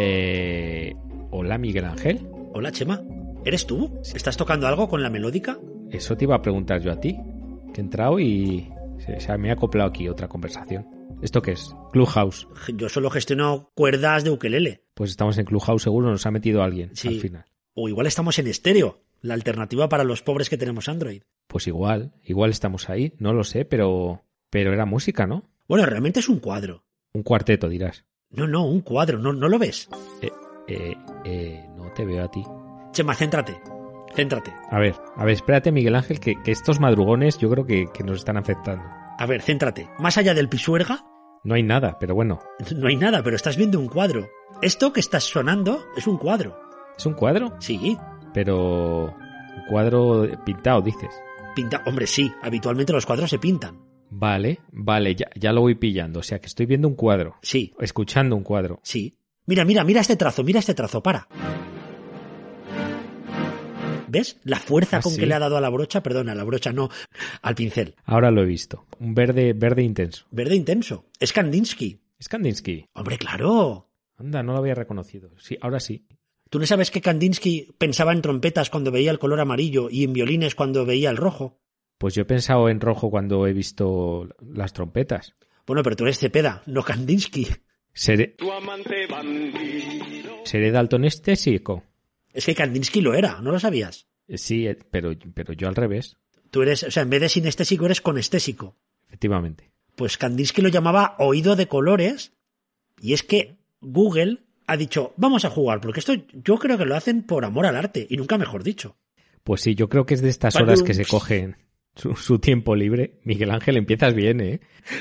Eh, hola, Miguel Ángel. Hola, Chema. ¿Eres tú? ¿Estás tocando algo con la melódica? Eso te iba a preguntar yo a ti. Que he entrado y se, se me ha acoplado aquí otra conversación. ¿Esto qué es? Clubhouse. Yo solo gestiono cuerdas de ukelele. Pues estamos en Clubhouse, seguro nos ha metido alguien Sí. al final. O igual estamos en estéreo, la alternativa para los pobres que tenemos Android. Pues igual, igual estamos ahí, no lo sé, pero pero era música, ¿no? Bueno, realmente es un cuadro. Un cuarteto, dirás. No, no, un cuadro, ¿no, no lo ves? Eh, eh, eh, no te veo a ti. Chema, céntrate. Céntrate. A ver, a ver, espérate, Miguel Ángel, que, que estos madrugones yo creo que, que nos están afectando. A ver, céntrate. Más allá del pisuerga, No hay nada, pero bueno. no hay nada, pero estás viendo un cuadro. Esto que estás sonando es un cuadro. ¿Es un cuadro? Sí, Pero... Un cuadro pintado, dices. pinta. Hombre, sí, habitualmente los cuadros se pintan. Vale, vale, ya, ya lo voy pillando. O sea, que estoy viendo un cuadro. Sí, Escuchando un cuadro. sí. Mira, mira, mira este trazo, mira este trazo, para. ¿Ves? La fuerza Ah, con sí. que le ha dado a la brocha, perdona, a la brocha no, al pincel. Ahora lo he visto. Un verde, verde intenso. Verde intenso. Es Kandinsky. Es Kandinsky. Hombre, claro. Anda, no lo había reconocido. Sí, ahora sí. ¿Tú no sabes que Kandinsky pensaba en trompetas cuando veía el color amarillo y en violines cuando veía el rojo? Pues yo he pensado en rojo cuando he visto las trompetas. Bueno, pero tú eres Cepeda, no Kandinsky. Seré, Tu amante bandido. seré daltonestésico. Es que Kandinsky lo era, ¿no lo sabías? Eh, Sí, eh, pero, pero yo al revés. Tú eres, o sea, en vez de sinestésico eres conestésico. Efectivamente. Pues Kandinsky lo llamaba oído de colores y es que Google ha dicho, vamos a jugar, porque esto yo creo que lo hacen por amor al arte y nunca mejor dicho. Pues sí, yo creo que es de estas horas que se cogen su, su tiempo libre. Miguel Ángel, empiezas bien, ¿eh?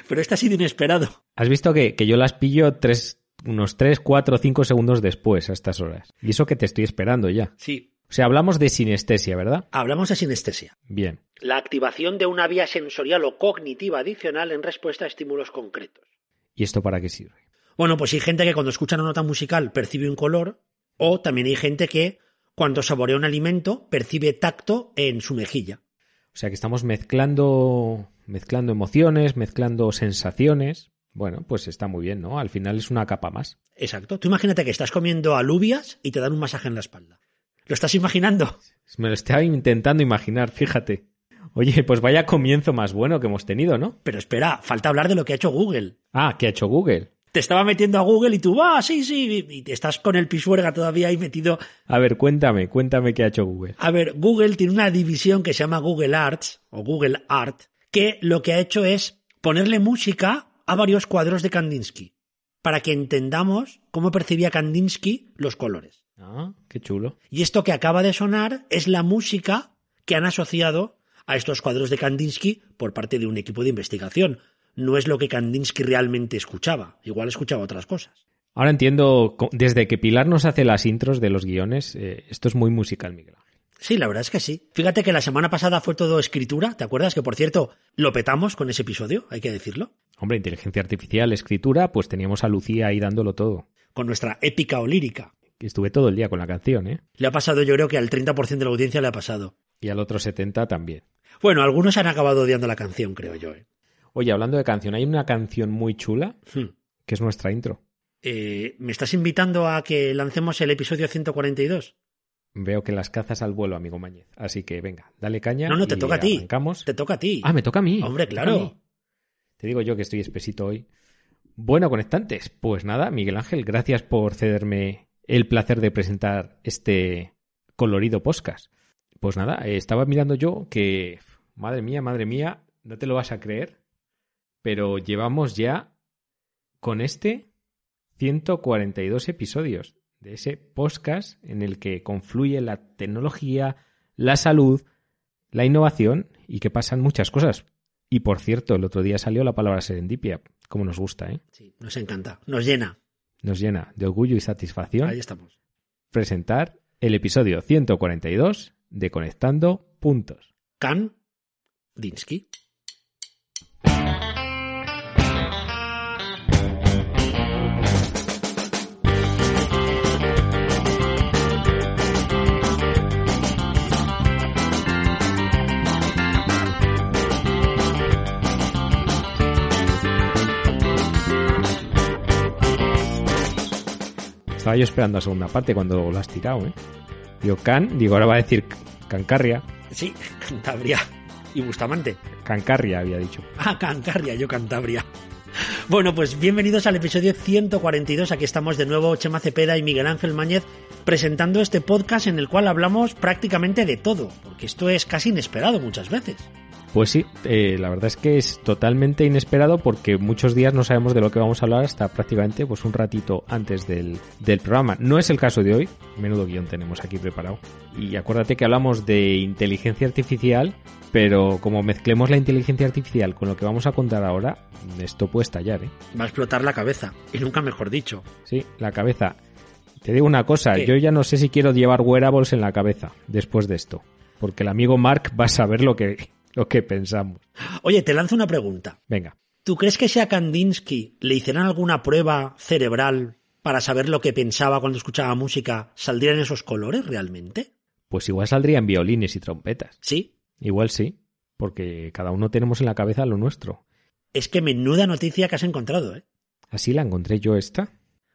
Pero este ha sido inesperado. Has visto que, que yo las pillo tres, unos 3, 4, 5 segundos después a estas horas. Y eso que te estoy esperando ya. Sí. O sea, hablamos de sinestesia, ¿verdad? Hablamos de sinestesia. Bien. La activación de una vía sensorial o cognitiva adicional en respuesta a estímulos concretos. ¿Y esto para qué sirve? Bueno, pues hay gente que cuando escucha una nota musical percibe un color, o también hay gente que cuando saborea un alimento percibe tacto en su mejilla. O sea que estamos mezclando, mezclando emociones, mezclando sensaciones. Bueno, pues está muy bien, ¿no? Al final es una capa más. Exacto. Tú imagínate que estás comiendo alubias y te dan un masaje en la espalda. ¿Lo estás imaginando? Me lo estaba intentando imaginar, fíjate. Oye, pues vaya comienzo más bueno que hemos tenido, ¿no? Pero espera, falta hablar de lo que ha hecho Google. Ah, ¿qué ha hecho Google? Te estaba metiendo a Google y tú, ah, sí, sí, y te estás con el pisuerga todavía ahí metido. A ver, cuéntame, cuéntame qué ha hecho Google. A ver, Google tiene una división que se llama Google Arts o Google Art, que lo que ha hecho es ponerle música a varios cuadros de Kandinsky, para que entendamos cómo percibía Kandinsky los colores. Ah, qué chulo. Y esto que acaba de sonar es la música que han asociado a estos cuadros de Kandinsky por parte de un equipo de investigación. No es lo que Kandinsky realmente escuchaba. Igual escuchaba otras cosas. Ahora entiendo, desde que Pilar nos hace las intros de los guiones, eh, esto es muy musical, Miguel. Sí, la verdad es que sí. Fíjate que la semana pasada fue todo escritura. ¿Te acuerdas? Que por cierto, lo petamos con ese episodio, hay que decirlo. Hombre, inteligencia artificial, escritura, pues teníamos a Lucía ahí dándolo todo. Con nuestra épica o lírica. Estuve todo el día con la canción, ¿eh? Le ha pasado, yo creo que al 30% de la audiencia le ha pasado. Y al otro 70 también. Bueno, algunos han acabado odiando la canción, creo yo. ¿eh? Oye, hablando de canción, hay una canción muy chula Hmm. que es nuestra intro. Eh, ¿Me estás invitando a que lancemos el episodio 142? Veo que las cazas al vuelo, amigo Mañez. Así que venga, dale caña. No, no, te y toca a ti. Te toca a ti. Ah, me toca a mí. Hombre, claro. mí. Te digo yo que estoy espesito hoy. Bueno, conectantes, pues nada, Miguel Ángel, gracias por cederme el placer de presentar este colorido podcast. Pues nada, eh, estaba mirando yo que, madre mía, madre mía, no te lo vas a creer, pero llevamos ya con este 142 episodios de ese podcast en el que confluye la tecnología, la salud, la innovación y que pasan muchas cosas. Y por cierto, el otro día salió la palabra serendipia, como nos gusta, ¿eh? Sí, nos encanta. Nos llena. Nos llena de orgullo y satisfacción Ahí estamos. presentar el episodio 142 de Conectando Puntos. Kandinsky. Estaba yo esperando la segunda parte cuando lo has tirado, ¿eh? Digo, Can, digo, ahora va a decir Cancarria. Sí, Cantabria y Bustamante. Cancarria había dicho. Ah, Cancarria, yo Cantabria. Bueno, pues bienvenidos al episodio 142. Aquí estamos de nuevo Chema Cepeda y Miguel Ángel Mañez presentando este podcast en el cual hablamos prácticamente de todo, porque esto es casi inesperado muchas veces. Pues sí, eh, la verdad es que es totalmente inesperado porque muchos días no sabemos de lo que vamos a hablar hasta prácticamente pues un ratito antes del, del programa. No es el caso de hoy, menudo guion tenemos aquí preparado. Y acuérdate que hablamos de inteligencia artificial, pero como mezclemos la inteligencia artificial con lo que vamos a contar ahora, esto puede estallar, ¿eh? Va a explotar la cabeza, y nunca mejor dicho. Sí, la cabeza. Te digo una cosa, ¿Qué? yo ya no sé si quiero llevar wearables en la cabeza después de esto, porque el amigo Mark va a saber lo que, lo que pensamos. Oye, te lanzo una pregunta. Venga, ¿Tú crees que si a Kandinsky le hicieran alguna prueba cerebral para saber lo que pensaba cuando escuchaba música, saldrían esos colores realmente? pues igual saldrían violines y trompetas. Sí. Igual sí, porque cada uno tenemos en la cabeza lo nuestro. Es que menuda noticia que has encontrado, ¿eh? Así la encontré yo esta.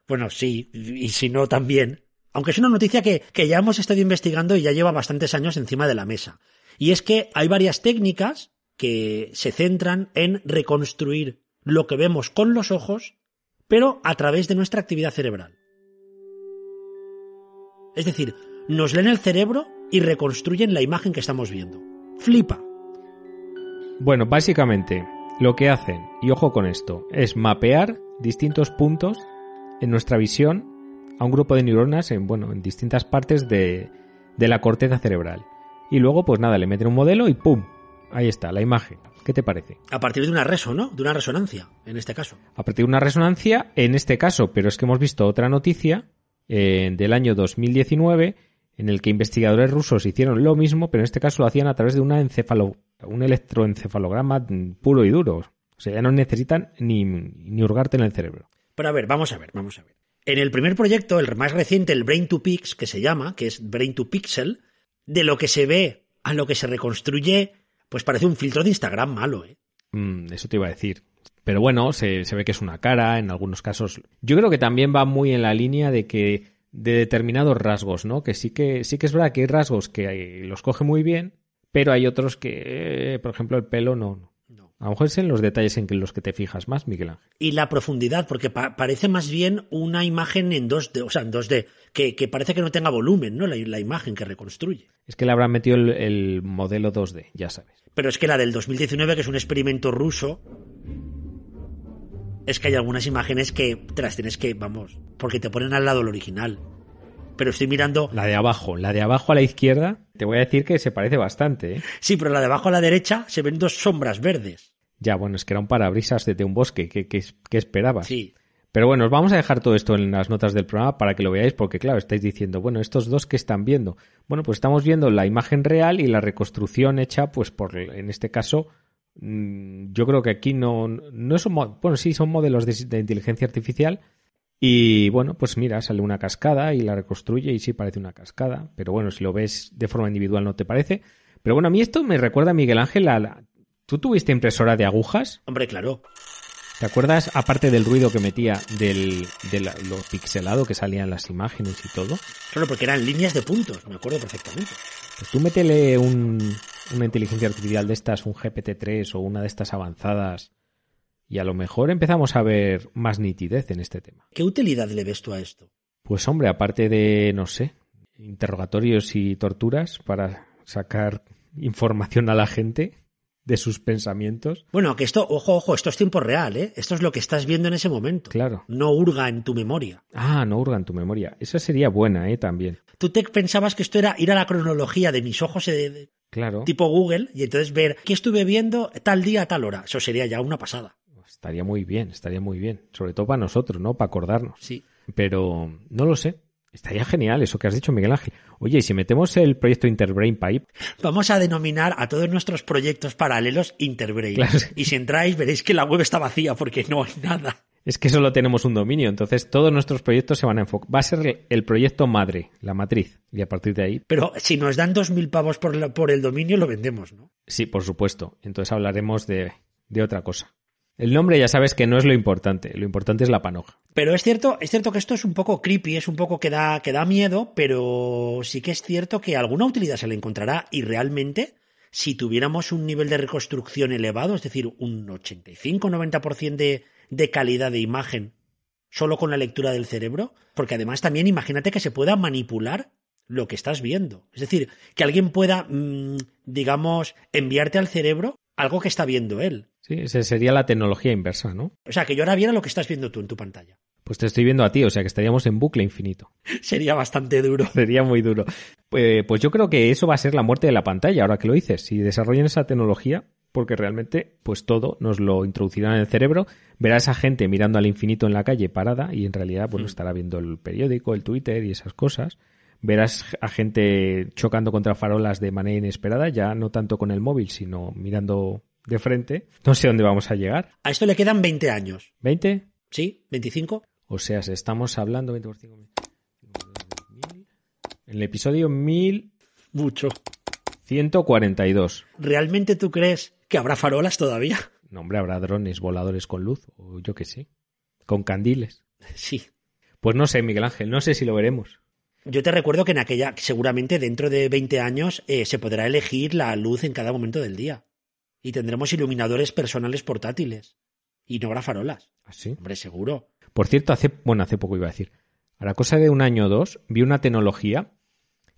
Bueno, sí, y si no, también. Aunque es una noticia que, que ya hemos estado investigando y ya lleva bastantes años encima de la mesa. Y es que hay varias técnicas que se centran en reconstruir lo que vemos con los ojos, pero a través de nuestra actividad cerebral. Es decir, nos leen el cerebro y reconstruyen la imagen que estamos viendo. Flipa. Bueno, básicamente lo que hacen, y ojo con esto, es mapear distintos puntos en nuestra visión a un grupo de neuronas en, bueno, en distintas partes de, de la corteza cerebral. Y luego, pues nada, le meten un modelo y ¡pum! Ahí está, la imagen. ¿Qué te parece? A partir de una reso, ¿no? De una resonancia, en este caso. A partir de una resonancia, en este caso, pero es que hemos visto otra noticia eh, del año 2019 en el que investigadores rusos hicieron lo mismo, pero en este caso lo hacían a través de una encefalo, un electroencefalograma puro y duro. O sea, ya no necesitan ni, ni hurgarte en el cerebro. Pero a ver, vamos a ver, vamos a ver. En el primer proyecto, el más reciente, el Brain to Pix, que se llama, que es Brain to Pixel, de lo que se ve a lo que se reconstruye, pues parece un filtro de Instagram malo, ¿eh? Mm, eso te iba a decir. Pero bueno, se, se ve que es una cara, en algunos casos. Yo creo que también va muy en la línea de que de determinados rasgos, ¿no? Que sí que sí que es verdad que hay rasgos que los coge muy bien, pero hay otros que, eh, por ejemplo, el pelo no. A lo mejor es en los detalles en los que te fijas más, Miguel Ángel. Y la profundidad, porque pa- parece más bien una imagen en 2D, o sea, en 2D, que, que parece que no tenga volumen, ¿no? La, la imagen que reconstruye. Es que le habrán metido el, el modelo 2D, ya sabes. Pero es que la del 2019, que es un experimento ruso, es que hay algunas imágenes que te las tienes que, vamos, porque te ponen al lado el original. Pero estoy mirando, La de abajo, la de abajo a la izquierda, te voy a decir que se parece bastante, ¿eh? sí, pero la de abajo a la derecha se ven dos sombras verdes. Ya, bueno, es que era un parabrisas de, un bosque, ¿qué, qué, qué esperabas? Sí. Pero bueno, os vamos a dejar todo esto en las notas del programa para que lo veáis, porque claro, estáis diciendo, bueno, estos dos que están viendo. Bueno, pues estamos viendo la imagen real y la reconstrucción hecha, pues por, en este caso, mm, yo creo que aquí no, no son, bueno, sí, son modelos de, de inteligencia artificial. Y bueno, pues mira, sale una cascada y la reconstruye y sí parece una cascada. Pero bueno, si lo ves de forma individual no te parece. Pero bueno, a mí esto me recuerda, Miguel Ángel, a la... ¿Tú tuviste impresora de agujas? Hombre, claro. ¿Te acuerdas, aparte del ruido que metía del, de la- lo pixelado que salían las imágenes y todo? Claro, porque eran líneas de puntos, me acuerdo perfectamente. Pues tú métele un, una inteligencia artificial de estas, un GPT-3 o una de estas avanzadas, y a lo mejor empezamos a ver más nitidez en este tema. ¿Qué utilidad le ves tú a esto? Pues hombre, aparte de, no sé, interrogatorios y torturas para sacar información a la gente de sus pensamientos, Bueno, que esto, ojo, ojo, esto es tiempo real, ¿eh? Esto es lo que estás viendo en ese momento. claro. No hurga en tu memoria. Ah, no hurga en tu memoria. Esa sería buena, ¿eh? También. Tú te pensabas que esto era ir a la cronología de mis ojos eh, de- Claro. tipo Google y entonces ver qué estuve viendo tal día, tal hora. Eso sería ya una pasada. Estaría muy bien, estaría muy bien. Sobre todo para nosotros, ¿no? Para acordarnos. Sí. Pero no lo sé. Estaría genial eso que has dicho, Miguel Ángel. Oye, y si metemos el proyecto Interbrain Pipe, Vamos a denominar a todos nuestros proyectos paralelos Interbrain. Claro. Y si entráis veréis que la web está vacía porque no hay nada. es que solo tenemos un dominio, entonces todos nuestros proyectos se van a enfocar. Va a ser el proyecto madre, la matriz. Y a partir de ahí, Pero si nos dan dos mil pavos por, la- por el dominio, lo vendemos, ¿no? sí, por supuesto. Entonces hablaremos de, de otra cosa. El nombre ya sabes que no es lo importante, lo importante es la panoja. Pero es cierto, es cierto que esto es un poco creepy, es un poco que da, que da miedo, pero sí que es cierto que alguna utilidad se le encontrará y realmente, si tuviéramos un nivel de reconstrucción elevado, es decir, un 85-90% de, de calidad de imagen solo con la lectura del cerebro, porque además también imagínate que se pueda manipular lo que estás viendo. Es decir, que alguien pueda, mm, digamos, enviarte al cerebro algo que está viendo él. Sí, esa sería la tecnología inversa, ¿no? O sea, que yo ahora viera lo que estás viendo tú en tu pantalla. Pues te estoy viendo a ti, o sea que estaríamos en bucle infinito. Sería bastante duro. Sería muy duro. Pues, pues yo creo que eso va a ser la muerte de la pantalla, ahora que lo dices. Si desarrollan esa tecnología, porque realmente, pues todo nos lo introducirán en el cerebro. Verá a esa gente mirando al infinito en la calle parada y en realidad, bueno, estará viendo el periódico, el Twitter y esas cosas. Verás a gente chocando contra farolas de manera inesperada, ya no tanto con el móvil, sino mirando de frente. No sé dónde vamos a llegar. A esto le quedan 20 años. ¿20? ¿Sí? ¿25? O sea, estamos hablando 20 por 5, En el episodio 1142. Mucho. ¿142? ¿Realmente tú crees que habrá farolas todavía? No, hombre, habrá drones voladores con luz, o yo qué sé, con candiles. Sí. Pues no sé, Miguel Ángel, no sé si lo veremos. Yo te recuerdo que en aquella, seguramente dentro de 20 años, eh, se podrá elegir la luz en cada momento del día. Y tendremos iluminadores personales portátiles. Y no habrá farolas. ¿Así? Hombre, seguro. Por cierto, hace, bueno, hace poco iba a decir. A la cosa de un año o dos, vi una tecnología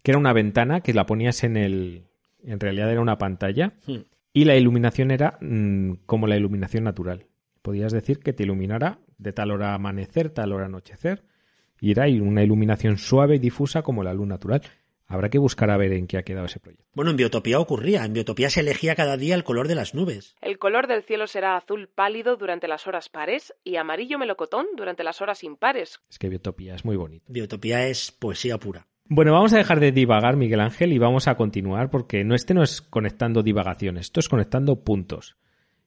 que era una ventana que la ponías en el. En realidad era una pantalla Hmm. y la iluminación era mm, como la iluminación natural. Podías decir que te iluminara de tal hora amanecer, tal hora anochecer, y era una iluminación suave y difusa como la luz natural. Habrá que buscar a ver en qué ha quedado ese proyecto. Bueno, en Biotopía ocurría. En Biotopía se elegía cada día el color de las nubes. El color del cielo será azul pálido durante las horas pares y amarillo melocotón durante las horas impares. Es que Biotopía es muy bonito. Biotopía es poesía pura. Bueno, vamos a dejar de divagar, Miguel Ángel, y vamos a continuar porque no, este no es conectando divagaciones, esto es conectando puntos.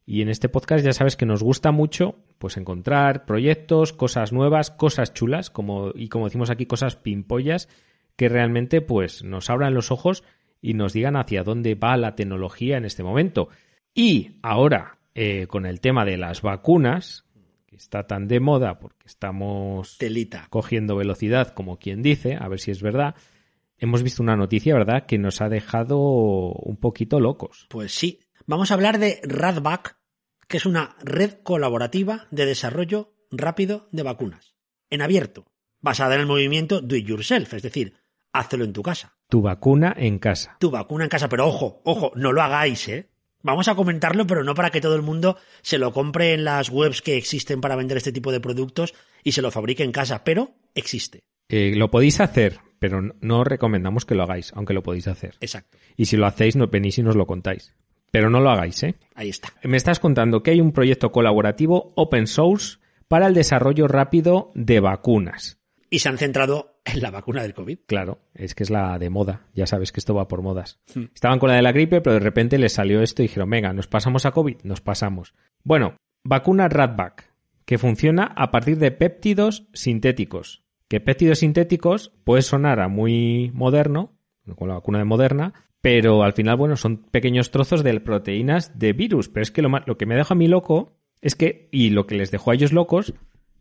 Y en este podcast ya sabes que nos gusta mucho pues encontrar proyectos, cosas nuevas, cosas chulas, como, y como decimos aquí, cosas pimpollas que realmente pues nos abran los ojos y nos digan hacia dónde va la tecnología en este momento. Y ahora, eh, con el tema de las vacunas, que está tan de moda porque estamos Telita. cogiendo velocidad, como quien dice, a ver si es verdad, hemos visto una noticia, ¿verdad?, que nos ha dejado un poquito locos. Pues sí. Vamos a hablar de Radback, que es una red colaborativa de desarrollo rápido de vacunas. En abierto. Basada en el movimiento Do It Yourself, es decir, hazlo en tu casa. Tu vacuna en casa. Tu vacuna en casa, pero ojo, ojo, no lo hagáis, ¿eh? Vamos a comentarlo, pero no para que todo el mundo se lo compre en las webs que existen para vender este tipo de productos y se lo fabrique en casa, pero existe. Eh, lo podéis hacer, pero no- no os recomendamos que lo hagáis, aunque lo podéis hacer. Exacto. Y si lo hacéis, no, venís y nos lo contáis. Pero no lo hagáis, ¿eh? Ahí está. Me estás contando que hay un proyecto colaborativo open source para el desarrollo rápido de vacunas. Y se han centrado en la vacuna del COVID. Claro, es que es la de moda. Ya sabes que esto va por modas. Hmm. Estaban con la de la gripe, pero de repente les salió esto y dijeron, venga, ¿nos pasamos a COVID? Nos pasamos. Bueno, vacuna Ratback, que funciona a partir de péptidos sintéticos. Que péptidos sintéticos puede sonar a muy moderno, con la vacuna de Moderna, pero al final, bueno, son pequeños trozos de proteínas de virus. Pero es que lo, lo que me deja a mí loco es que, y lo que les dejó a ellos locos,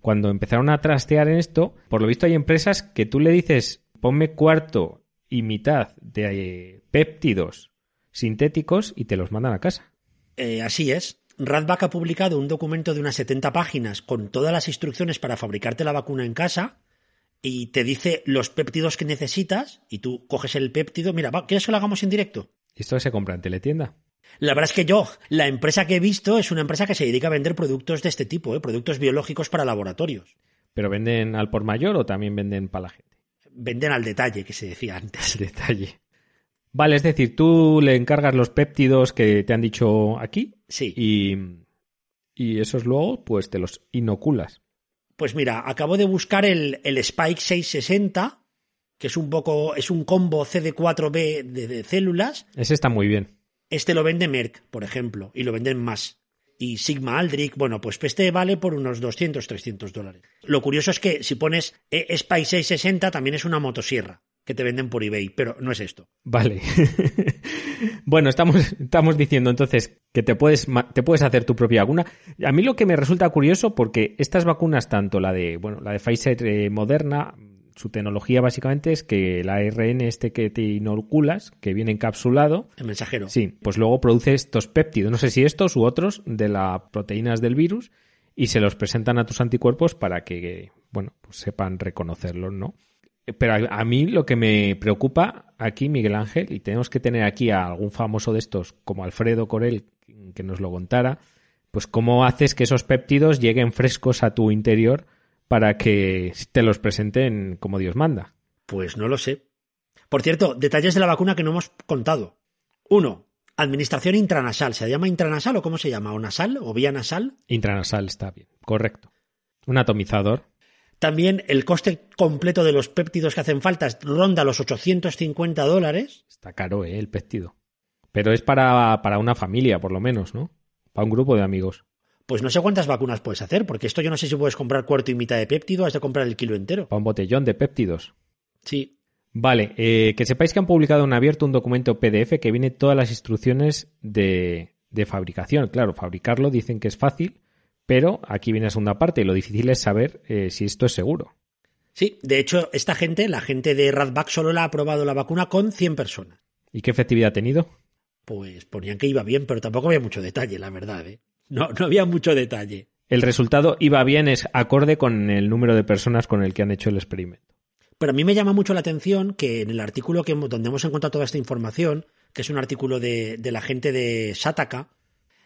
cuando empezaron a trastear en esto, por lo visto hay empresas que tú le dices, ponme cuarto y mitad de eh, péptidos sintéticos y te los mandan a casa. Eh, así es. Radback ha publicado un documento de unas 70 páginas con todas las instrucciones para fabricarte la vacuna en casa y te dice los péptidos que necesitas y tú coges el péptido. Mira, va, ¿quieres que lo hagamos en directo? ¿Y esto se compra en teletienda? La verdad es que yo, la empresa que he visto es una empresa que se dedica a vender productos de este tipo, ¿eh? productos biológicos para laboratorios. ¿Pero venden al por mayor o también venden para la gente? Venden al detalle, que se decía antes. Detalle. Vale, es decir, tú le encargas los péptidos que te han dicho aquí Sí. y, y esos luego pues te los inoculas. Pues mira, acabo de buscar el, el Spike 660, que es un poco, es un combo CD4B de, de células. Ese está muy bien. Este lo vende Merck, por ejemplo, y lo venden más. Y Sigma Aldrich, bueno, pues este vale por unos 200, 300 dólares. Lo curioso es que si pones eh, Spike 660 también es una motosierra que te venden por eBay, pero no es esto. Vale. Bueno, estamos, estamos diciendo entonces que te puedes, te puedes hacer tu propia vacuna. A mí lo que me resulta curioso, porque estas vacunas, tanto la de, bueno, la de Pfizer eh, Moderna, su tecnología básicamente es que el ARN este que te inoculas, que viene encapsulado, El mensajero. Sí, pues luego produce estos péptidos, no sé si estos u otros, de las proteínas del virus y se los presentan a tus anticuerpos para que, bueno, pues sepan reconocerlos, ¿no? Pero a, a mí lo que me preocupa aquí, Miguel Ángel, y tenemos que tener aquí a algún famoso de estos, como Alfredo Corel, que nos lo contara, pues cómo haces que esos péptidos lleguen frescos a tu interior para que te los presenten como Dios manda. Pues no lo sé. Por cierto, detalles de la vacuna que no hemos contado. Uno, administración intranasal. ¿Se llama intranasal o cómo se llama? ¿O nasal? ¿O vía nasal? Intranasal está bien, correcto. Un atomizador, También el coste completo de los péptidos que hacen falta ronda los 850 dólares. Está caro, ¿eh? El péptido. Pero es para, para una familia, por lo menos, ¿no? Para un grupo de amigos. Pues no sé cuántas vacunas puedes hacer, porque esto yo no sé si puedes comprar cuarto y mitad de péptido, has de comprar el kilo entero. Para un botellón de péptidos. Sí. Vale, eh, que sepáis que han publicado en abierto un documento PDF que viene todas las instrucciones de, de fabricación. Claro, fabricarlo dicen que es fácil, pero aquí viene la segunda parte y lo difícil es saber eh, si esto es seguro. Sí, de hecho, esta gente, la gente de Radback, solo la ha aprobado la vacuna con 100 personas. ¿Y qué efectividad ha tenido? Pues ponían que iba bien, pero tampoco había mucho detalle, la verdad, ¿eh? No, no había mucho detalle. El resultado iba bien, es acorde con el número de personas con el que han hecho el experimento. Pero a mí me llama mucho la atención que en el artículo que, donde hemos encontrado toda esta información, que es un artículo de, de la gente de Sataka,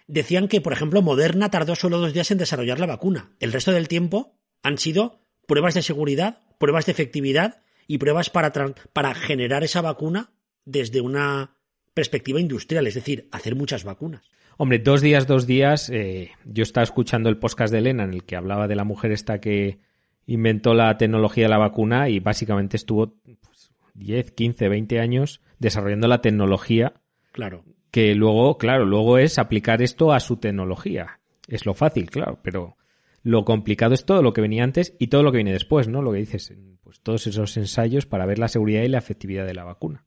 decían que, por ejemplo, Moderna tardó solo dos días en desarrollar la vacuna. El resto del tiempo han sido pruebas de seguridad, pruebas de efectividad y pruebas para, para generar esa vacuna desde una perspectiva industrial, es decir, hacer muchas vacunas. Hombre, dos días, dos días. eh, yo estaba escuchando el podcast de Elena en el que hablaba de la mujer esta que inventó la tecnología de la vacuna y básicamente estuvo pues, 10, 15, 20 años desarrollando la tecnología Claro. que luego, claro, luego es aplicar esto a su tecnología. Es lo fácil, claro, pero lo complicado es todo lo que venía antes y todo lo que viene después, ¿no? Lo que dices, pues todos esos ensayos para ver la seguridad y la efectividad de la vacuna.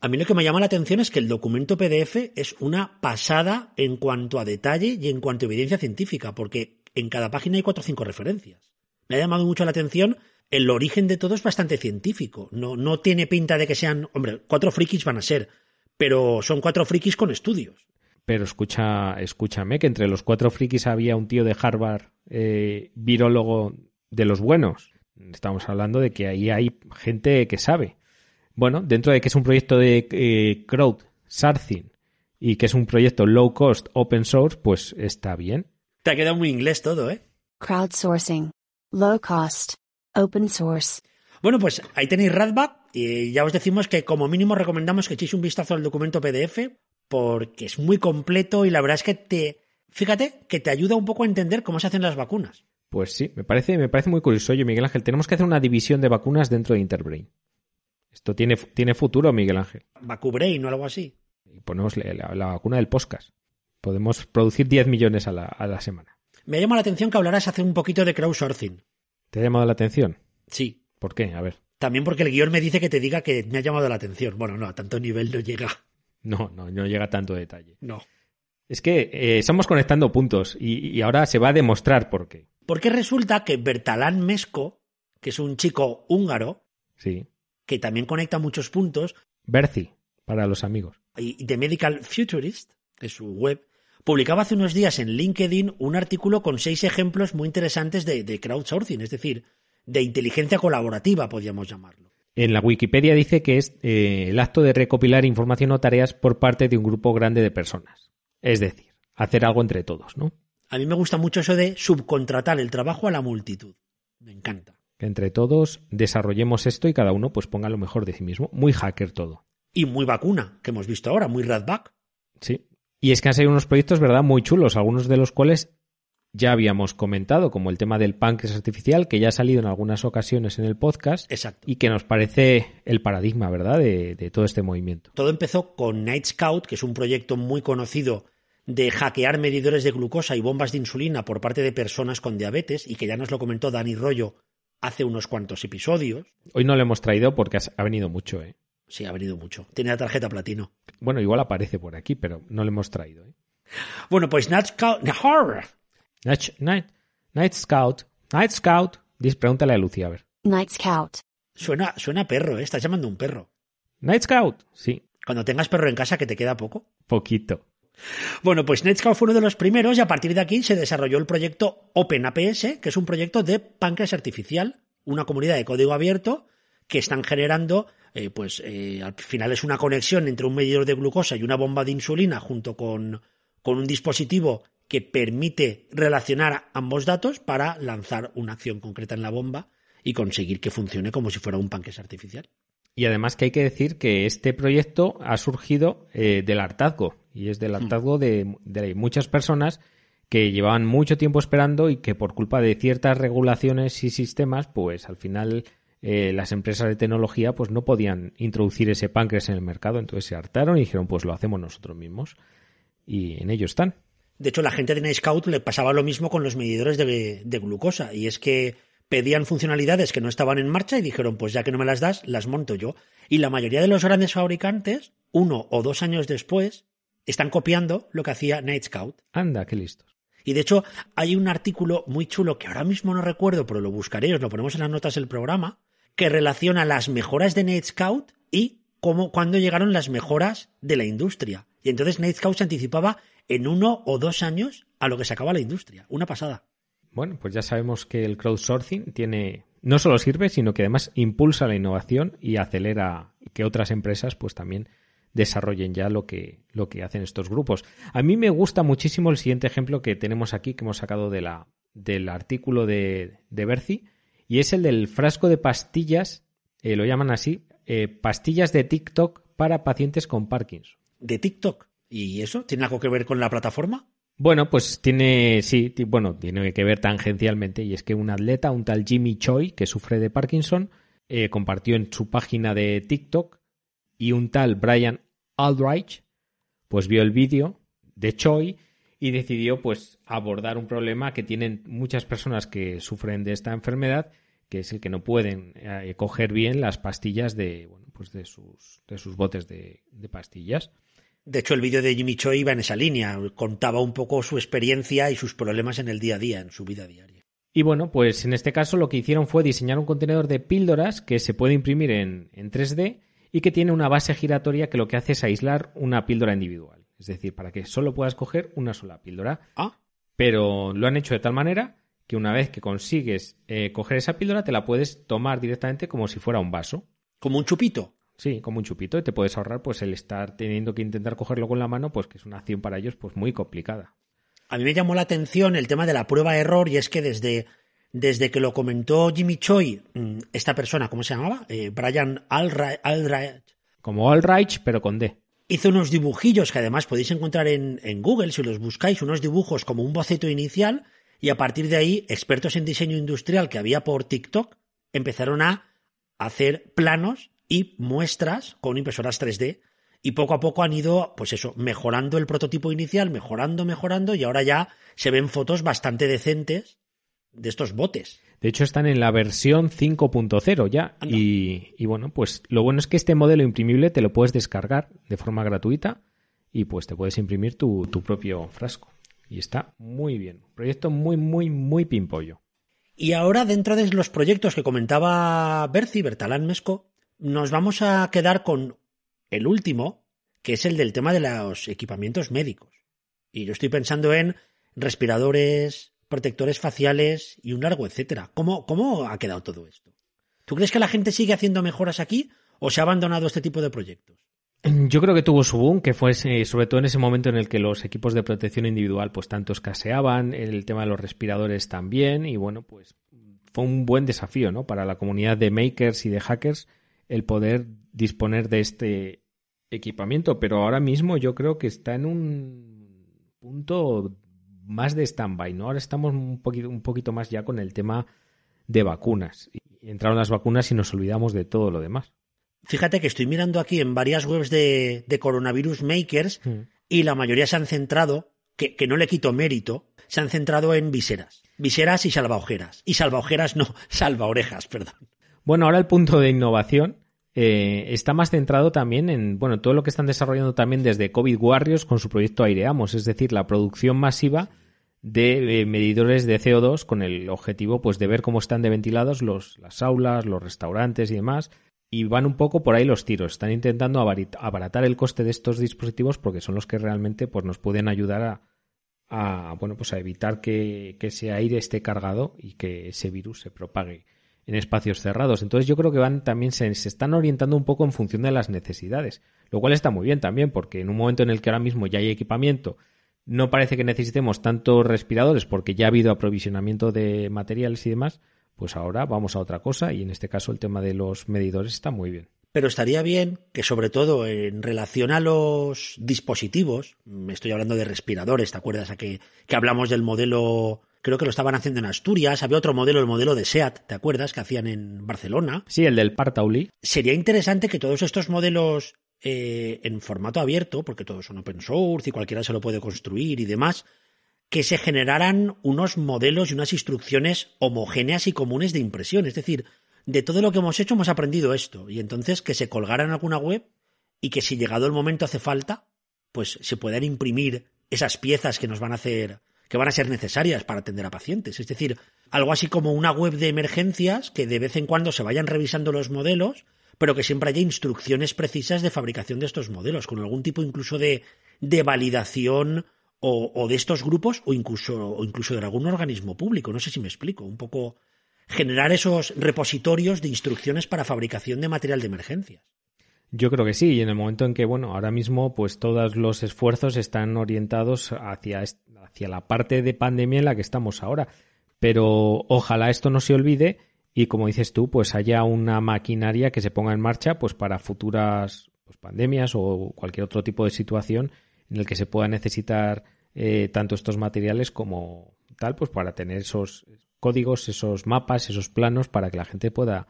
A mí lo que me llama la atención es que el documento PDF es una pasada en cuanto a detalle y en cuanto a evidencia científica, porque en cada página hay cuatro o cinco referencias. Me ha llamado mucho la atención el origen de todo es bastante científico. No, no tiene pinta de que sean, hombre, cuatro frikis van a ser, pero son cuatro frikis con estudios. Pero escucha, escúchame que entre los cuatro frikis había un tío de Harvard, eh, virólogo de los buenos. Estamos hablando de que ahí hay gente que sabe. Bueno, dentro de que es un proyecto de eh, crowdsourcing y que es un proyecto low cost open source, pues está bien. Te ha quedado muy inglés todo, ¿eh? Crowdsourcing. Low cost. Open source. Bueno, pues ahí tenéis Radback y ya os decimos que como mínimo recomendamos que echéis un vistazo al documento PDF porque es muy completo y la verdad es que te, fíjate, que te ayuda un poco a entender cómo se hacen las vacunas. Pues sí, me parece, me parece muy curioso. Oye, Miguel Ángel, tenemos que hacer una división de vacunas dentro de Interbrain. Esto tiene, tiene futuro, Miguel Ángel. Vacubrain o algo así. Y ponemos la, vacuna del podcast. Podemos producir 10 millones a la, a la semana. Me llama la atención que hablaras hace un poquito de crowdsourcing. ¿Te ha llamado la atención? Sí. ¿Por qué? A ver. También porque el guion me dice que te diga que me ha llamado la atención. Bueno, no, a tanto nivel no llega. No, no, no llega tanto detalle. No. Es que eh, estamos conectando puntos y, y ahora se va a demostrar por qué. Porque resulta que Bertalan Mesko, que es un chico húngaro, Sí. Que también conecta muchos puntos, Berci, para los amigos. y The Medical Futurist, de su web, publicaba hace unos días en LinkedIn un artículo con seis ejemplos muy interesantes de, de crowdsourcing, es decir, de inteligencia colaborativa, podríamos llamarlo. En la Wikipedia dice que es eh, el acto de recopilar información o tareas por parte de un grupo grande de personas. Es decir, hacer algo entre todos, ¿no? A mí me gusta mucho eso de subcontratar el trabajo a la multitud. Me encanta. Que entre todos desarrollemos esto y cada uno pues ponga lo mejor de sí mismo. Muy hacker todo. Y muy vacuna, que hemos visto ahora, muy Radback. Sí. Y es que han salido unos proyectos, ¿verdad?, muy chulos, algunos de los cuales ya habíamos comentado, como el tema del páncreas artificial, que ya ha salido en algunas ocasiones en el podcast Exacto. y que nos parece el paradigma, ¿verdad?, de, de todo este movimiento. Todo empezó con Night Scout, que es un proyecto muy conocido de hackear medidores de glucosa y bombas de insulina por parte de personas con diabetes y que ya nos lo comentó Dani Rollo hace unos cuantos episodios. Hoy no lo hemos traído porque has- ha venido mucho, ¿eh? Sí, ha venido mucho. Tiene la tarjeta platino. Bueno, igual aparece por aquí, pero no lo hemos traído. ¿eh? Bueno, pues Night Scout. Night, Night, Night Scout. Night Scout. Dis, pregúntale a Lucía, a ver. Night Scout. Suena, suena a perro, ¿eh? Estás llamando a un perro. Night Scout. Sí, Cuando tengas perro en casa, que te queda poco. poquito. Bueno, pues Netscout fue uno de los primeros y a partir de aquí se desarrolló el proyecto OpenAPS, que es un proyecto de páncreas artificial, una comunidad de código abierto que están generando, eh, pues eh, al final es una conexión entre un medidor de glucosa y una bomba de insulina junto con, con un dispositivo que permite relacionar ambos datos para lanzar una acción concreta en la bomba y conseguir que funcione como si fuera un páncreas artificial. Y además que hay que decir que este proyecto ha surgido eh, del hartazgo. Y es del hartazgo de, de muchas personas que llevaban mucho tiempo esperando y que por culpa de ciertas regulaciones y sistemas, pues al final eh, las empresas de tecnología pues no podían introducir ese páncreas en el mercado. Entonces se hartaron y dijeron, pues lo hacemos nosotros mismos. Y en ello están. De hecho, la gente de Nightscout le pasaba lo mismo con los medidores de, de glucosa, y es que pedían funcionalidades que no estaban en marcha y dijeron, pues ya que no me las das, las monto yo. Y la mayoría de los grandes fabricantes, uno o dos años después, están copiando lo que hacía Nightscout. Anda, qué listos. Y de hecho, hay un artículo muy chulo que ahora mismo no recuerdo, pero lo buscaré, os lo ponemos en las notas del programa, que relaciona las mejoras de Nightscout y cómo, cuándo llegaron las mejoras de la industria. Y entonces Nightscout se anticipaba en uno o dos años a lo que sacaba la industria. Una pasada. Bueno, pues ya sabemos que el crowdsourcing tiene no solo sirve, sino que además impulsa la innovación y acelera que otras empresas pues también desarrollen ya lo que, lo que hacen estos grupos. A mí me gusta muchísimo el siguiente ejemplo que tenemos aquí, que hemos sacado de la, del artículo de, de Berci, y es el del frasco de pastillas, eh, lo llaman así, eh, pastillas de TikTok para pacientes con Parkinson. De TikTok. ¿Y eso? ¿Tiene algo que ver con la plataforma? Bueno, pues tiene, sí, bueno, tiene que ver tangencialmente y es que un atleta, un tal Jimmy Choi, que sufre de Parkinson, eh, compartió en su página de TikTok y un tal Brian Aldrich, pues vio el vídeo de Choi y decidió pues abordar un problema que tienen muchas personas que sufren de esta enfermedad, que es el que no pueden eh, coger bien las pastillas de, bueno, pues de sus, de sus botes de pastillas. De hecho, el vídeo de Jimmy Choi iba en esa línea. Contaba un poco su experiencia y sus problemas en el día a día, en su vida diaria. Y bueno, pues en este caso lo que hicieron fue diseñar un contenedor de píldoras que se puede imprimir en, en 3D y que tiene una base giratoria que lo que hace es aislar una píldora individual. Es decir, para que solo puedas coger una sola píldora. Ah, Pero lo han hecho de tal manera que una vez que consigues eh, coger esa píldora te la puedes tomar directamente como si fuera un vaso. como un chupito. Sí, como un chupito y te puedes ahorrar pues el estar teniendo que intentar cogerlo con la mano, pues que es una acción para ellos pues muy complicada. A mí me llamó la atención el tema de la prueba-error y es que desde, desde que lo comentó Jimmy Choi, mm, esta persona, ¿cómo se llamaba? Eh, Brian Aldrich, Como All Right, pero con D. hizo unos dibujillos que además podéis encontrar en, en Google si los buscáis, unos dibujos como un boceto inicial y a partir de ahí expertos en diseño industrial que había por TikTok empezaron a hacer planos y muestras con impresoras 3D y poco a poco han ido, pues eso, mejorando el prototipo inicial, mejorando, mejorando y ahora ya se ven fotos bastante decentes de estos botes. De hecho, están en la versión 5.0 ya. Y, y bueno, pues lo bueno es que este modelo imprimible te lo puedes descargar de forma gratuita y pues te puedes imprimir tu, tu propio frasco. Y está muy bien. Proyecto muy, muy, muy pimpollo. Y ahora, dentro de los proyectos que comentaba Berci, Bertalán Mesco, nos vamos a quedar con el último, que es el del tema de los equipamientos médicos. Y yo estoy pensando en respiradores, protectores faciales y un largo etcétera. ¿Cómo, ¿Cómo ha quedado todo esto? ¿Tú crees que la gente sigue haciendo mejoras aquí o se ha abandonado este tipo de proyectos? Yo creo que tuvo su boom, que fue sobre todo en ese momento en el que los equipos de protección individual pues tanto escaseaban, el tema de los respiradores también, y bueno, pues fue un buen desafío, ¿no? Para la comunidad de makers y de hackers el poder disponer de este equipamiento, pero ahora mismo yo creo que está en un punto más de stand-by, ¿no? Ahora estamos un poquito, un poquito más ya con el tema de vacunas. Y entraron las vacunas y nos olvidamos de todo lo demás. Fíjate que estoy mirando aquí en varias webs de, de coronavirus makers Hmm. y la mayoría se han centrado, que, que no le quito mérito, se han centrado en viseras. Viseras y salvaojeras. Y salvaojeras no, salvaorejas, perdón. Bueno, ahora el punto de innovación eh, está más centrado también en, bueno, todo lo que están desarrollando también desde COVID Warriors con su proyecto Aireamos, es decir, la producción masiva de eh, medidores de CO2 con el objetivo pues de ver cómo están de ventilados los, las aulas, los restaurantes y demás. Y van un poco por ahí los tiros. Están intentando abaratar el coste de estos dispositivos porque son los que realmente pues, nos pueden ayudar a, a bueno, pues a evitar que, que ese aire esté cargado y que ese virus se propague en espacios cerrados. Entonces yo creo que van también se, están orientando un poco en función de las necesidades, lo cual está muy bien también, porque en un momento en el que ahora mismo ya hay equipamiento no parece que necesitemos tantos respiradores porque ya ha habido aprovisionamiento de materiales y demás, pues ahora vamos a otra cosa y en este caso el tema de los medidores está muy bien. Pero estaría bien que sobre todo en relación a los dispositivos, me estoy hablando de respiradores, ¿te acuerdas? A que, que hablamos del modelo, creo que lo estaban haciendo en Asturias, había otro modelo, el modelo de SEAT, ¿te acuerdas? Que hacían en Barcelona. Sí, el del Partauli. Sería interesante que todos estos modelos eh, en formato abierto, porque todos son open source y cualquiera se lo puede construir y demás, que se generaran unos modelos y unas instrucciones homogéneas y comunes de impresión. Es decir, de todo lo que hemos hecho hemos aprendido esto. Y entonces que se colgara en alguna web y que si llegado el momento hace falta, pues se puedan imprimir esas piezas que nos van a hacer, que van a ser necesarias para atender a pacientes. Es decir, algo así como una web de emergencias que de vez en cuando se vayan revisando los modelos pero que siempre haya instrucciones precisas de fabricación de estos modelos, con algún tipo incluso de, de validación o, o, de estos grupos o incluso, o incluso de algún organismo público. No sé si me explico. Un poco generar esos repositorios de instrucciones para fabricación de material de emergencias. Yo creo que sí, y en el momento en que, bueno, ahora mismo, pues todos los esfuerzos están orientados hacia, hacia la parte de pandemia en la que estamos ahora. Pero ojalá esto no se olvide y como dices tú, pues haya una maquinaria que se ponga en marcha pues para futuras pues, pandemias o cualquier otro tipo de situación en el que se pueda necesitar eh, tanto estos materiales como tal, pues para tener esos códigos, esos mapas, esos planos para que la gente pueda,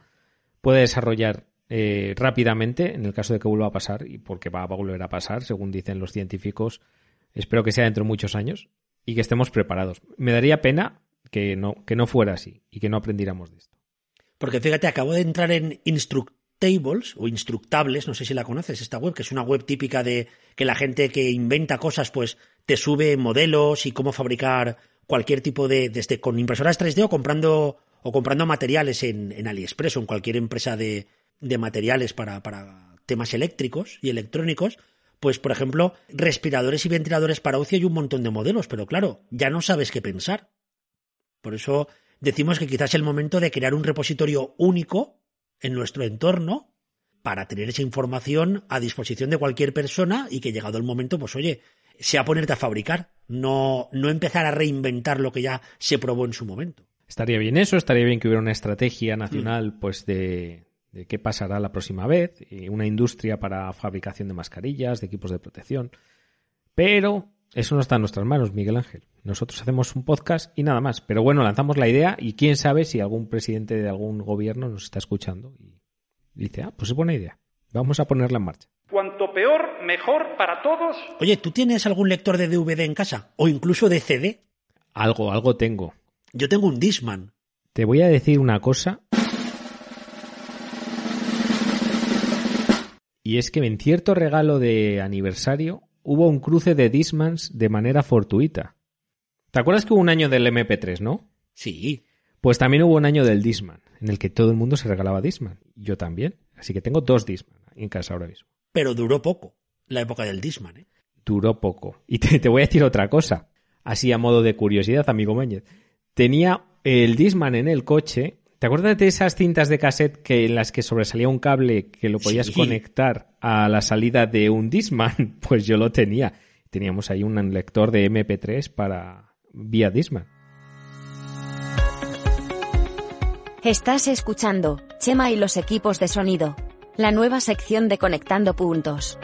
pueda desarrollar eh, rápidamente en el caso de que vuelva a pasar y porque va a volver a pasar, según dicen los científicos. Espero que sea dentro de muchos años y que estemos preparados. Me daría pena que no, que no fuera así y que no aprendiéramos de esto. Porque fíjate, acabo de entrar en Instructables o Instructables, no sé si la conoces, esta web, que es una web típica de que la gente que inventa cosas, pues te sube modelos y cómo fabricar cualquier tipo de, desde con impresoras 3D o comprando, o comprando materiales en AliExpress o en cualquier empresa de, de materiales para, para temas eléctricos y electrónicos, pues por ejemplo, respiradores y ventiladores para UCI hay un montón de modelos, pero claro, ya no sabes qué pensar. Por eso decimos que quizás es el momento de crear un repositorio único en nuestro entorno para tener esa información a disposición de cualquier persona y que llegado el momento, pues oye, sea ponerte a fabricar, no, no empezar a reinventar lo que ya se probó en su momento. Estaría bien eso, estaría bien que hubiera una estrategia nacional, mm. pues de, de qué pasará la próxima vez, y una industria para fabricación de mascarillas, de equipos de protección. Pero eso no está en nuestras manos, Miguel Ángel. Nosotros hacemos un podcast y nada más. Pero bueno, lanzamos la idea y quién sabe si algún presidente de algún gobierno nos está escuchando y dice, ah, pues es buena idea. Vamos a ponerla en marcha. Cuanto peor, mejor para todos. Oye, ¿tú tienes algún lector de DVD en casa? ¿O incluso de CD? Algo, algo tengo. Yo tengo un Disman. Te voy a decir una cosa. Y es que en cierto regalo de aniversario hubo un cruce de Dismans de manera fortuita. ¿Te acuerdas que hubo un año del MP3, no? Sí. Pues también hubo un año del Disman, en el que todo el mundo se regalaba Disman. Yo también. Así que tengo dos Disman en casa ahora mismo. Pero duró poco, la época del Disman, ¿eh? Duró poco. Y te, te voy a decir otra cosa. Así a modo de curiosidad, amigo Meñez. Tenía el Disman en el coche ¿Te acuerdas de esas cintas de cassette que en las que sobresalía un cable que lo podías sí. conectar a la salida de un Disman? Pues yo lo tenía. Teníamos ahí un lector de MP3 para vía Disman. Estás escuchando Chema y los equipos de sonido. La nueva sección de Conectando Puntos.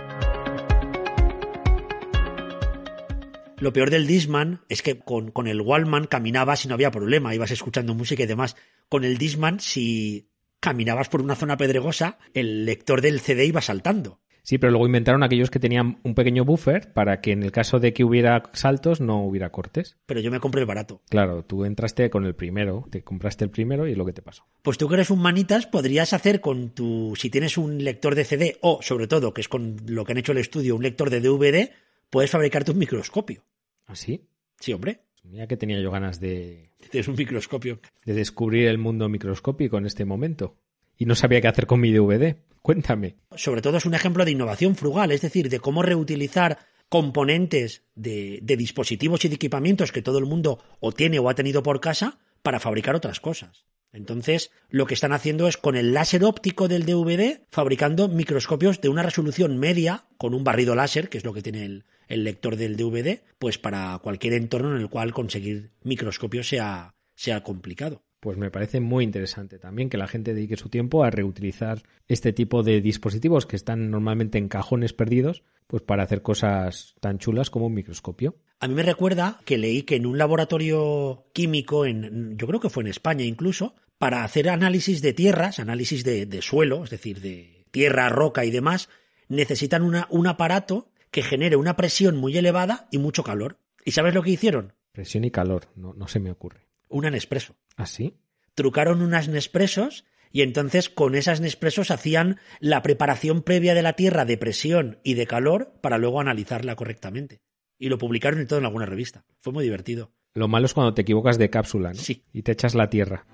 Lo peor del Disman es que con, con, el Wallman caminabas y no había problema, ibas escuchando música y demás. Con el Disman, si caminabas por una zona pedregosa, el lector del CD iba saltando. Sí, pero luego inventaron aquellos que tenían un pequeño buffer para que en el caso de que hubiera saltos no hubiera cortes. Pero yo me compré el barato. Claro, tú entraste con el primero, te compraste el primero y es lo que te pasó. Pues tú que eres un manitas, podrías hacer con tu, si tienes un lector de CD o, sobre todo, que es con lo que han hecho el estudio, un lector de DVD, puedes fabricarte un microscopio. ¿Ah, sí? Sí, hombre. Mira que tenía yo ganas de, Tienes un microscopio. de descubrir el mundo microscópico en este momento. Y no sabía qué hacer con mi DVD. Cuéntame. Sobre todo es un ejemplo de innovación frugal, es decir, de cómo reutilizar componentes de, de dispositivos y de equipamientos que todo el mundo o tiene o ha tenido por casa para fabricar otras cosas. Entonces, lo que están haciendo es con el láser óptico del DVD fabricando microscopios de una resolución media con un barrido láser, que es lo que tiene el, lector del DVD, pues para cualquier entorno en el cual conseguir microscopios sea, sea complicado. Pues me parece muy interesante también que la gente dedique su tiempo a reutilizar este tipo de dispositivos que están normalmente en cajones perdidos, pues para hacer cosas tan chulas como un microscopio. A mí me recuerda que leí que en un laboratorio químico, en, yo creo que fue en España incluso, para hacer análisis de tierras, análisis de, de suelo, es decir, de tierra, roca y demás, necesitan una, un aparato que genere una presión muy elevada y mucho calor. ¿Y sabes lo que hicieron? Presión y calor, no, no se me ocurre. Un Nespresso. ¿Ah, sí? Trucaron unas Nespressos y entonces con esas Nespressos hacían la preparación previa de la tierra de presión y de calor para luego analizarla correctamente. Y lo publicaron y todo en alguna revista. Fue muy divertido. Lo malo es cuando te equivocas de cápsula, ¿no? Sí. Y te echas la tierra.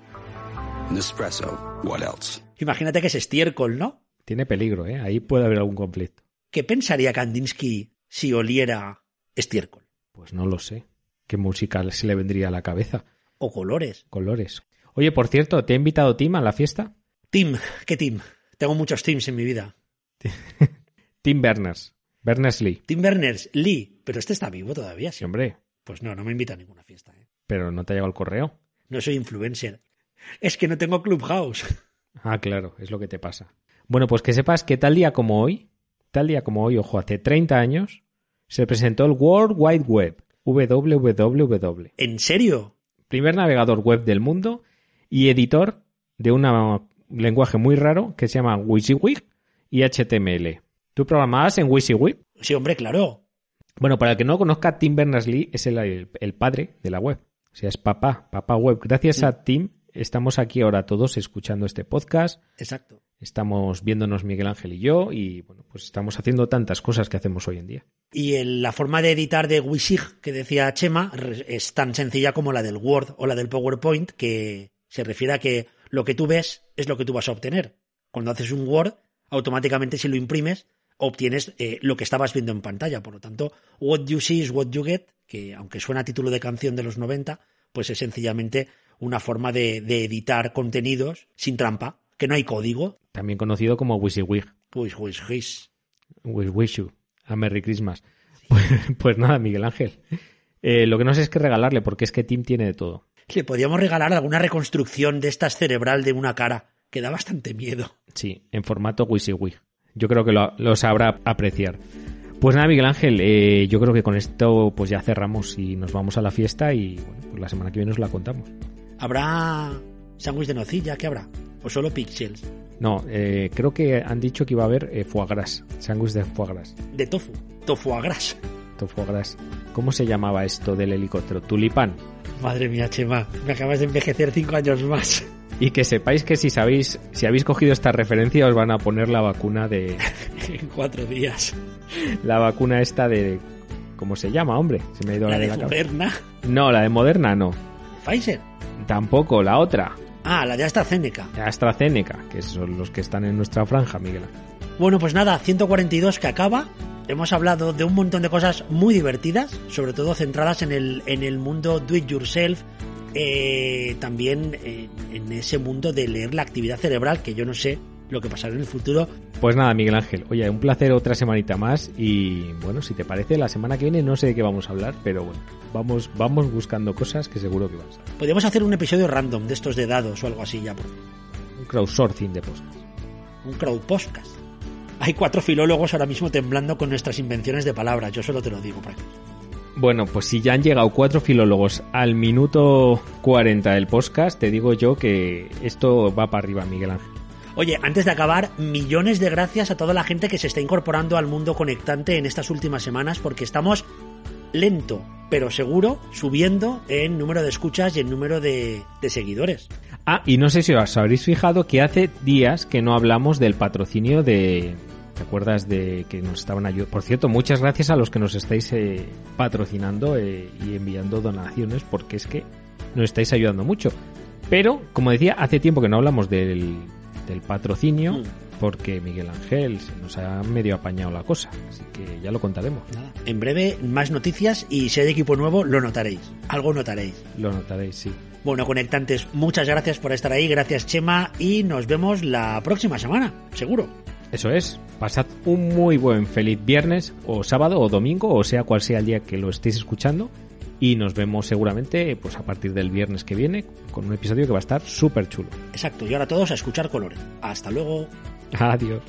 Nespresso. What else? Imagínate que es estiércol, ¿no? Tiene peligro, ¿eh? Ahí puede haber algún conflicto. ¿Qué pensaría Kandinsky si oliera estiércol? Pues no lo sé. ¿Qué música se le vendría a la cabeza? O colores. Colores. Oye, por cierto, ¿te ha invitado Tim a la fiesta? Tim, ¿qué Tim? Tengo muchos Teams en mi vida. Tim Berners. Berners-Lee. Tim Berners, Lee, pero este está vivo todavía, Sí, sí. hombre. Pues no, no me invita a ninguna fiesta. ¿eh? Pero no te ha llegado el correo. No soy influencer. Es que no tengo Clubhouse. Ah, claro, es lo que te pasa. Bueno, pues que sepas que tal día como hoy, tal día como hoy, ojo, hace 30 años, se presentó el World Wide Web, www, ¿En serio? Primer navegador web del mundo y editor de un lenguaje muy raro que se llama WYSIWYG y HTML. ¿Tú programabas en WYSIWYG? Sí, hombre, claro. Bueno, para el que no conozca, Tim Berners-Lee es el, padre de la web. O sea, es papá, papá web. Gracias a Tim estamos aquí ahora todos escuchando este podcast. Exacto. Estamos viéndonos Miguel Ángel y yo y bueno, pues estamos haciendo tantas cosas que hacemos hoy en día. Y el- la forma de editar de Wisig que decía Chema es tan sencilla como la del Word o la del PowerPoint, que se refiere a que lo que tú ves es lo que tú vas a obtener. Cuando haces un Word, automáticamente si lo imprimes, obtienes eh, lo que estabas viendo en pantalla. Por lo tanto, what you see is what you get, que aunque suena a título de canción de los 90, pues es sencillamente una forma de, de editar contenidos sin trampa, que no hay código. También conocido como WYSIWYG. Pues, pues, pues, We wish you a Merry Christmas. Pues, pues nada, Miguel Ángel. Eh, lo que no sé es qué regalarle, porque es que Tim tiene de todo. Le podíamos regalar alguna reconstrucción de estas cerebral de una cara, que da bastante miedo. Sí, en formato WYSIWYG. Yo creo que lo, lo sabrá apreciar. Pues nada, Miguel Ángel, eh, yo creo que con esto pues ya cerramos y nos vamos a la fiesta y bueno, pues la semana que viene os la contamos. ¿Habrá sándwich de nocilla? ¿Qué habrá? ¿O solo pixels? No, eh, creo que han dicho que iba a haber eh, foie gras, sándwich de foie gras. De tofu. Tofu a gras. To foie gras. ¿Cómo se llamaba esto del helicóptero? Tulipán. Madre mía, Chema, me acabas de envejecer cinco años más. Y que sepáis que si sabéis, si habéis cogido esta referencia, os van a poner la vacuna de. en cuatro días. La vacuna esta de. ¿Cómo se llama, hombre? Se me ha ido La la de de la cabeza. Moderna. No, la de Moderna no. Pfizer. Tampoco, la otra. Ah, la de AstraZeneca. AstraZeneca, que son los que están en nuestra franja, Miguel. Bueno, pues nada, 142 que acaba. Hemos hablado de un montón de cosas muy divertidas, sobre todo centradas en el, en el mundo do it yourself, eh, también en, en ese mundo de leer la actividad cerebral, que yo no sé lo que pasará en el futuro. Pues nada, Miguel Ángel. Oye, un placer otra semanita más y bueno, si te parece, la semana que viene no sé de qué vamos a hablar, pero bueno, vamos, vamos buscando cosas que seguro que vas a Podríamos hacer un episodio random de estos de dados o algo así ya, por Un crowdsourcing de podcast. un crowd podcast. Hay cuatro filólogos ahora mismo temblando con nuestras invenciones de palabras, yo solo te lo digo para que... Bueno, pues si ya han llegado cuatro filólogos al minuto 40 del podcast, te digo yo que esto va para arriba, Miguel Ángel. Oye, antes de acabar, millones de gracias a toda la gente que se está incorporando al mundo conectante en estas últimas semanas porque estamos lento, pero seguro, subiendo en número de escuchas y en número de, seguidores. Ah, y no sé si os habréis fijado que hace días que no hablamos del patrocinio de... ¿Te acuerdas de que nos estaban ayudando? Por cierto, muchas gracias a los que nos estáis eh, patrocinando eh, y enviando donaciones porque es que nos estáis ayudando mucho. Pero, como decía, hace tiempo que no hablamos del, del patrocinio Mm. porque Miguel Ángel se nos ha medio apañado la cosa. Así que ya lo contaremos. Nada. En breve, más noticias y si hay equipo nuevo, lo notaréis. Algo notaréis. Lo notaréis, sí. Bueno, conectantes, muchas gracias por estar ahí, gracias Chema y nos vemos la próxima semana, seguro. Eso es. Pasad un muy buen feliz viernes o sábado o domingo o sea cual sea el día que lo estéis escuchando y nos vemos seguramente pues a partir del viernes que viene con un episodio que va a estar súper chulo. Exacto, y ahora todos a escuchar colores. Hasta luego. Adiós.